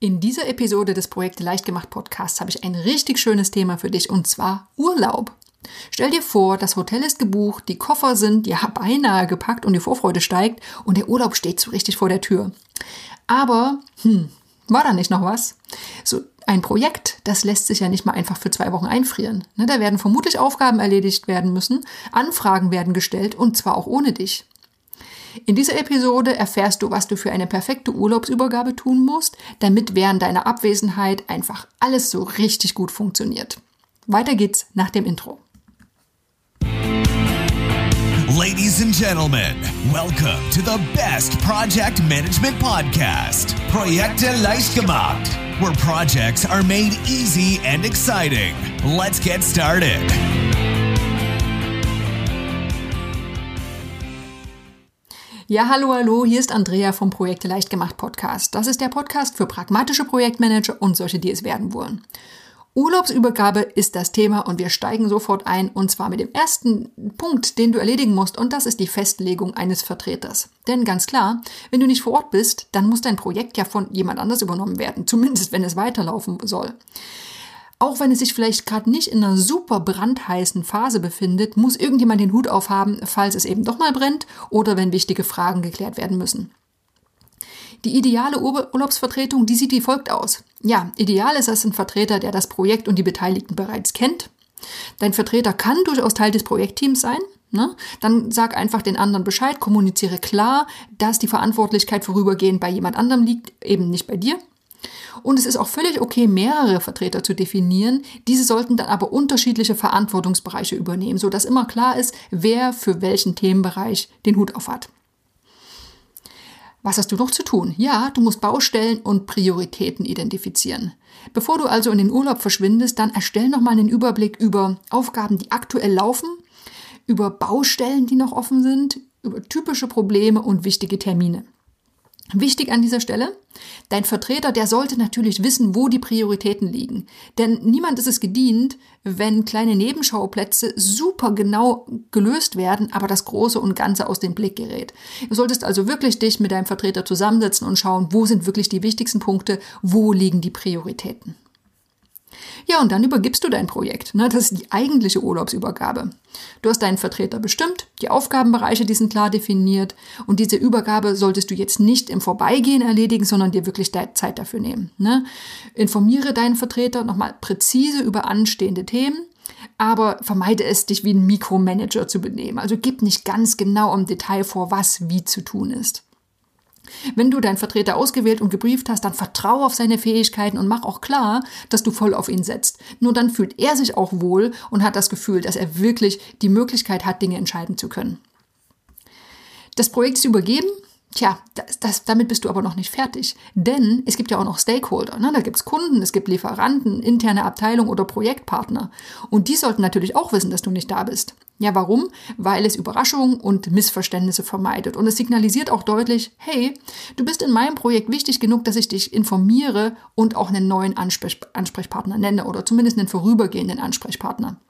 In dieser Episode des Projekte Leichtgemacht Podcasts habe ich ein richtig schönes Thema für dich und zwar Urlaub. Stell dir vor, das Hotel ist gebucht, die Koffer sind ja beinahe gepackt und die Vorfreude steigt und der Urlaub steht so richtig vor der Tür. Aber, hm, war da nicht noch was? So ein Projekt, das lässt sich ja nicht mal einfach für zwei Wochen einfrieren. Ne, da werden vermutlich Aufgaben erledigt werden müssen, Anfragen werden gestellt und zwar auch ohne dich. In dieser Episode erfährst du, was du für eine perfekte Urlaubsübergabe tun musst, damit während deiner Abwesenheit einfach alles so richtig gut funktioniert. Weiter geht's nach dem Intro. Ladies and gentlemen, welcome to the best project management podcast, Projekte leicht gemacht, where projects are made easy and exciting. Let's get started. Ja, hallo, hallo, hier ist Andrea vom Projekte leicht gemacht Podcast. Das ist der Podcast für pragmatische Projektmanager und solche, die es werden wollen. Urlaubsübergabe ist das Thema und wir steigen sofort ein und zwar mit dem ersten Punkt, den du erledigen musst und das ist die Festlegung eines Vertreters. Denn ganz klar, wenn du nicht vor Ort bist, dann muss dein Projekt ja von jemand anders übernommen werden, zumindest wenn es weiterlaufen soll. Auch wenn es sich vielleicht gerade nicht in einer super brandheißen Phase befindet, muss irgendjemand den Hut aufhaben, falls es eben doch mal brennt oder wenn wichtige Fragen geklärt werden müssen. Die ideale Urlaubsvertretung, die sieht wie folgt aus. Ja, ideal ist es ein Vertreter, der das Projekt und die Beteiligten bereits kennt. Dein Vertreter kann durchaus Teil des Projektteams sein. Ne? Dann sag einfach den anderen Bescheid, kommuniziere klar, dass die Verantwortlichkeit vorübergehend bei jemand anderem liegt, eben nicht bei dir. Und es ist auch völlig okay, mehrere Vertreter zu definieren. Diese sollten dann aber unterschiedliche Verantwortungsbereiche übernehmen, sodass immer klar ist, wer für welchen Themenbereich den Hut auf hat. Was hast du noch zu tun? Ja, du musst Baustellen und Prioritäten identifizieren. Bevor du also in den Urlaub verschwindest, dann erstell nochmal einen Überblick über Aufgaben, die aktuell laufen, über Baustellen, die noch offen sind, über typische Probleme und wichtige Termine. Wichtig an dieser Stelle, dein Vertreter, der sollte natürlich wissen, wo die Prioritäten liegen. Denn niemand ist es gedient, wenn kleine Nebenschauplätze super genau gelöst werden, aber das Große und Ganze aus dem Blick gerät. Du solltest also wirklich dich mit deinem Vertreter zusammensetzen und schauen, wo sind wirklich die wichtigsten Punkte, wo liegen die Prioritäten. Ja, und dann übergibst du dein Projekt. Ne? Das ist die eigentliche Urlaubsübergabe. Du hast deinen Vertreter bestimmt, die Aufgabenbereiche, die sind klar definiert und diese Übergabe solltest du jetzt nicht im Vorbeigehen erledigen, sondern dir wirklich Zeit dafür nehmen. Ne? Informiere deinen Vertreter nochmal präzise über anstehende Themen aber vermeide es, dich wie ein Mikromanager zu benehmen. Also gib nicht ganz genau im Detail vor, was wie zu tun ist. Wenn du deinen Vertreter ausgewählt und gebrieft hast, dann vertraue auf seine Fähigkeiten und mach auch klar, dass du voll auf ihn setzt. Nur dann fühlt er sich auch wohl und hat das Gefühl, dass er wirklich die Möglichkeit hat, Dinge entscheiden zu können. Das Projekt ist übergeben Tja, das, das, damit bist du aber noch nicht fertig. Denn es gibt ja auch noch Stakeholder. Ne? Da gibt es Kunden, es gibt Lieferanten, interne Abteilung oder Projektpartner. Und die sollten natürlich auch wissen, dass du nicht da bist. Ja, warum? Weil es Überraschungen und Missverständnisse vermeidet. Und es signalisiert auch deutlich, hey, du bist in meinem Projekt wichtig genug, dass ich dich informiere und auch einen neuen Ansprech Ansprechpartner nenne oder zumindest einen vorübergehenden Ansprechpartner.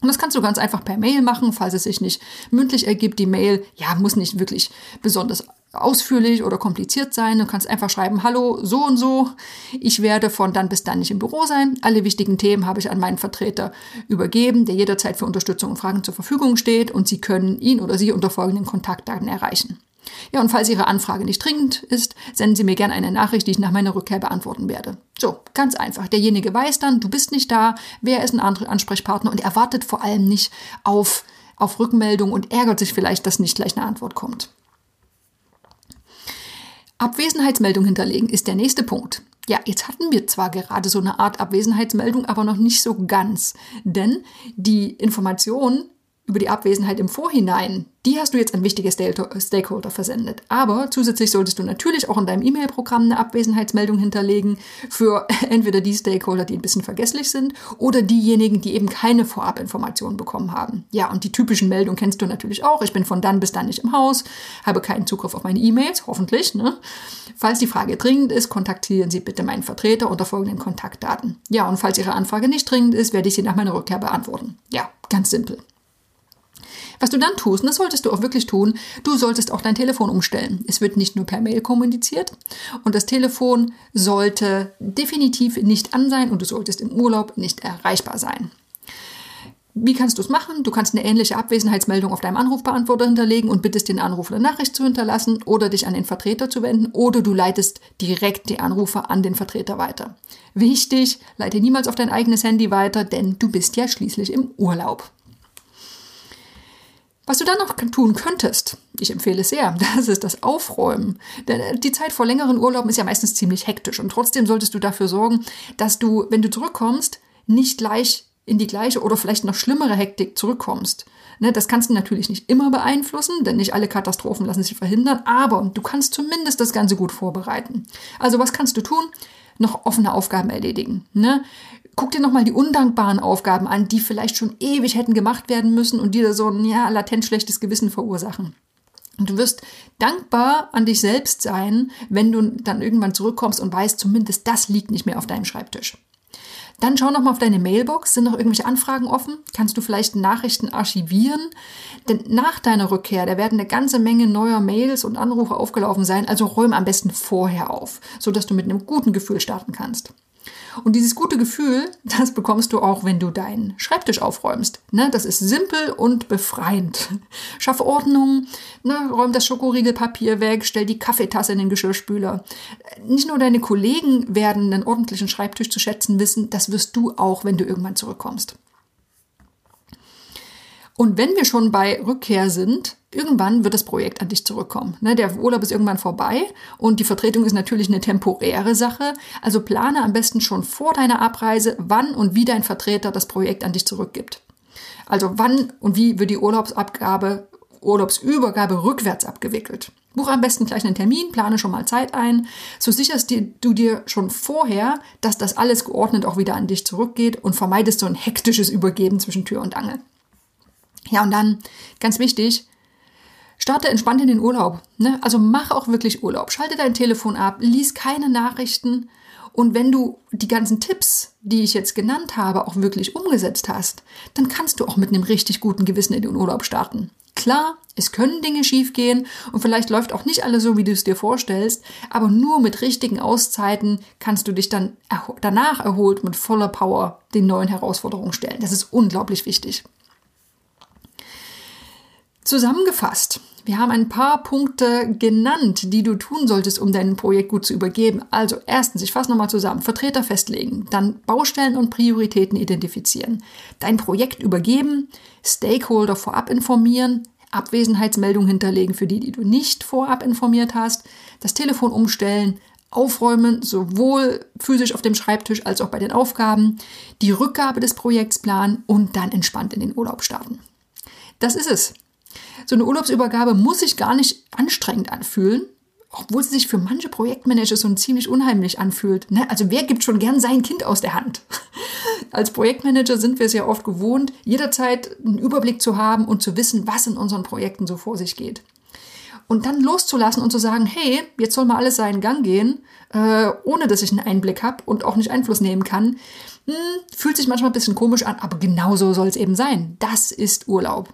Und das kannst du ganz einfach per Mail machen, falls es sich nicht mündlich ergibt. Die Mail, ja, muss nicht wirklich besonders ausführlich oder kompliziert sein. Du kannst einfach schreiben, hallo, so und so. Ich werde von dann bis dann nicht im Büro sein. Alle wichtigen Themen habe ich an meinen Vertreter übergeben, der jederzeit für Unterstützung und Fragen zur Verfügung steht und Sie können ihn oder sie unter folgenden Kontaktdaten erreichen. Ja, und falls Ihre Anfrage nicht dringend ist, senden Sie mir gerne eine Nachricht, die ich nach meiner Rückkehr beantworten werde. So, ganz einfach. Derjenige weiß dann, du bist nicht da, wer ist ein anderer Ansprechpartner und er wartet vor allem nicht auf, auf Rückmeldung und ärgert sich vielleicht, dass nicht gleich eine Antwort kommt. Abwesenheitsmeldung hinterlegen ist der nächste Punkt. Ja, jetzt hatten wir zwar gerade so eine Art Abwesenheitsmeldung, aber noch nicht so ganz. Denn die Information über die Abwesenheit im Vorhinein, die hast du jetzt an wichtige Stakeholder versendet. Aber zusätzlich solltest du natürlich auch in deinem E-Mail-Programm eine Abwesenheitsmeldung hinterlegen für entweder die Stakeholder, die ein bisschen vergesslich sind, oder diejenigen, die eben keine Vorabinformationen bekommen haben. Ja, und die typischen Meldungen kennst du natürlich auch. Ich bin von dann bis dann nicht im Haus, habe keinen Zugriff auf meine E-Mails, hoffentlich. Ne? Falls die Frage dringend ist, kontaktieren Sie bitte meinen Vertreter unter folgenden Kontaktdaten. Ja, und falls Ihre Anfrage nicht dringend ist, werde ich sie nach meiner Rückkehr beantworten. Ja, ganz simpel. Was du dann tust, und das solltest du auch wirklich tun, du solltest auch dein Telefon umstellen. Es wird nicht nur per Mail kommuniziert und das Telefon sollte definitiv nicht an sein und du solltest im Urlaub nicht erreichbar sein. Wie kannst du es machen? Du kannst eine ähnliche Abwesenheitsmeldung auf deinem Anrufbeantworter hinterlegen und bittest den Anrufer eine Nachricht zu hinterlassen oder dich an den Vertreter zu wenden oder du leitest direkt die Anrufer an den Vertreter weiter. Wichtig, leite niemals auf dein eigenes Handy weiter, denn du bist ja schließlich im Urlaub. Was du dann noch tun könntest, ich empfehle es sehr, das ist das Aufräumen. Denn die Zeit vor längeren Urlauben ist ja meistens ziemlich hektisch und trotzdem solltest du dafür sorgen, dass du, wenn du zurückkommst, nicht gleich in die gleiche oder vielleicht noch schlimmere Hektik zurückkommst. Ne, das kannst du natürlich nicht immer beeinflussen, denn nicht alle Katastrophen lassen sich verhindern, aber du kannst zumindest das Ganze gut vorbereiten. Also was kannst du tun? Noch offene Aufgaben erledigen. Ne? Guck dir nochmal die undankbaren Aufgaben an, die vielleicht schon ewig hätten gemacht werden müssen und dir so ein ja, latent schlechtes Gewissen verursachen. Und du wirst dankbar an dich selbst sein, wenn du dann irgendwann zurückkommst und weißt, zumindest das liegt nicht mehr auf deinem Schreibtisch. Dann schau nochmal auf deine Mailbox. Sind noch irgendwelche Anfragen offen? Kannst du vielleicht Nachrichten archivieren? Denn nach deiner Rückkehr, da werden eine ganze Menge neuer Mails und Anrufe aufgelaufen sein. Also räum am besten vorher auf, sodass du mit einem guten Gefühl starten kannst. Und dieses gute Gefühl, das bekommst du auch, wenn du deinen Schreibtisch aufräumst. Ne, das ist simpel und befreiend. Schaffe Ordnung, ne, räum das Schokoriegelpapier weg, stell die Kaffeetasse in den Geschirrspüler. Nicht nur deine Kollegen werden einen ordentlichen Schreibtisch zu schätzen wissen, das wirst du auch, wenn du irgendwann zurückkommst. Und wenn wir schon bei Rückkehr sind, irgendwann wird das Projekt an dich zurückkommen. Ne, der Urlaub ist irgendwann vorbei und die Vertretung ist natürlich eine temporäre Sache. Also plane am besten schon vor deiner Abreise, wann und wie dein Vertreter das Projekt an dich zurückgibt. Also wann und wie wird die Urlaubsabgabe, Urlaubsübergabe rückwärts abgewickelt. Buch am besten gleich einen Termin, plane schon mal Zeit ein. So sicherst du dir schon vorher, dass das alles geordnet auch wieder an dich zurückgeht und vermeidest so ein hektisches Übergeben zwischen Tür und Angel. Ja, und dann, ganz wichtig, starte entspannt in den Urlaub. Ne? Also mach auch wirklich Urlaub. Schalte dein Telefon ab, lies keine Nachrichten. Und wenn du die ganzen Tipps, die ich jetzt genannt habe, auch wirklich umgesetzt hast, dann kannst du auch mit einem richtig guten Gewissen in den Urlaub starten. Klar, es können Dinge schiefgehen und vielleicht läuft auch nicht alles so, wie du es dir vorstellst, aber nur mit richtigen Auszeiten kannst du dich dann danach erholt mit voller Power den neuen Herausforderungen stellen. Das ist unglaublich wichtig. Zusammengefasst, wir haben ein paar Punkte genannt, die du tun solltest, um dein Projekt gut zu übergeben. Also erstens, ich fasse nochmal zusammen, Vertreter festlegen, dann Baustellen und Prioritäten identifizieren, dein Projekt übergeben, Stakeholder vorab informieren, Abwesenheitsmeldung hinterlegen für die, die du nicht vorab informiert hast, das Telefon umstellen, aufräumen, sowohl physisch auf dem Schreibtisch als auch bei den Aufgaben, die Rückgabe des Projekts planen und dann entspannt in den Urlaub starten. Das ist es. So eine Urlaubsübergabe muss sich gar nicht anstrengend anfühlen, obwohl sie sich für manche Projektmanager so ziemlich unheimlich anfühlt. Ne? Also wer gibt schon gern sein Kind aus der Hand? Als Projektmanager sind wir es ja oft gewohnt, jederzeit einen Überblick zu haben und zu wissen, was in unseren Projekten so vor sich geht. Und dann loszulassen und zu sagen, hey, jetzt soll mal alles seinen Gang gehen, äh, ohne dass ich einen Einblick habe und auch nicht Einfluss nehmen kann, hm, fühlt sich manchmal ein bisschen komisch an, aber genau so soll es eben sein. Das ist Urlaub.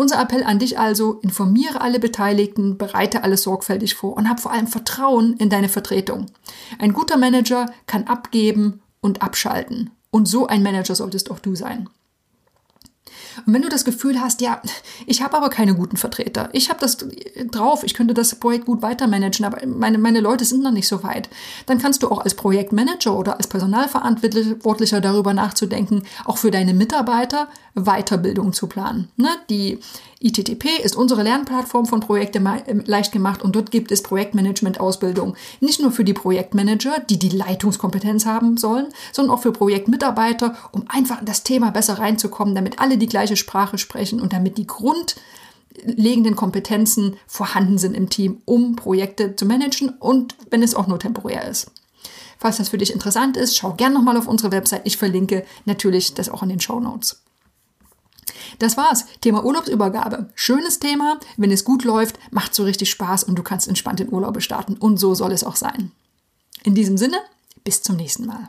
Unser Appell an dich also, informiere alle Beteiligten, bereite alles sorgfältig vor und hab vor allem Vertrauen in deine Vertretung. Ein guter Manager kann abgeben und abschalten. Und so ein Manager solltest auch du sein. Und wenn du das Gefühl hast, ja, ich habe aber keine guten Vertreter, ich habe das drauf, ich könnte das Projekt gut weitermanagen, aber meine, meine Leute sind noch nicht so weit, dann kannst du auch als Projektmanager oder als Personalverantwortlicher darüber nachzudenken, auch für deine Mitarbeiter Weiterbildung zu planen. Ne? Die ITTP ist unsere Lernplattform von Projekte ähm, leicht gemacht und dort gibt es Projektmanagement-Ausbildung. Nicht nur für die Projektmanager, die die Leitungskompetenz haben sollen, sondern auch für Projektmitarbeiter, um einfach in das Thema besser reinzukommen, damit alle die gleiche Sprache sprechen und damit die grundlegenden Kompetenzen vorhanden sind im Team, um Projekte zu managen und wenn es auch nur temporär ist. Falls das für dich interessant ist, schau gerne nochmal auf unsere Website. Ich verlinke natürlich das auch in den Show Notes. Das war's. Thema Urlaubsübergabe. Schönes Thema. Wenn es gut läuft, macht so richtig Spaß und du kannst entspannt in Urlaube starten. Und so soll es auch sein. In diesem Sinne, bis zum nächsten Mal.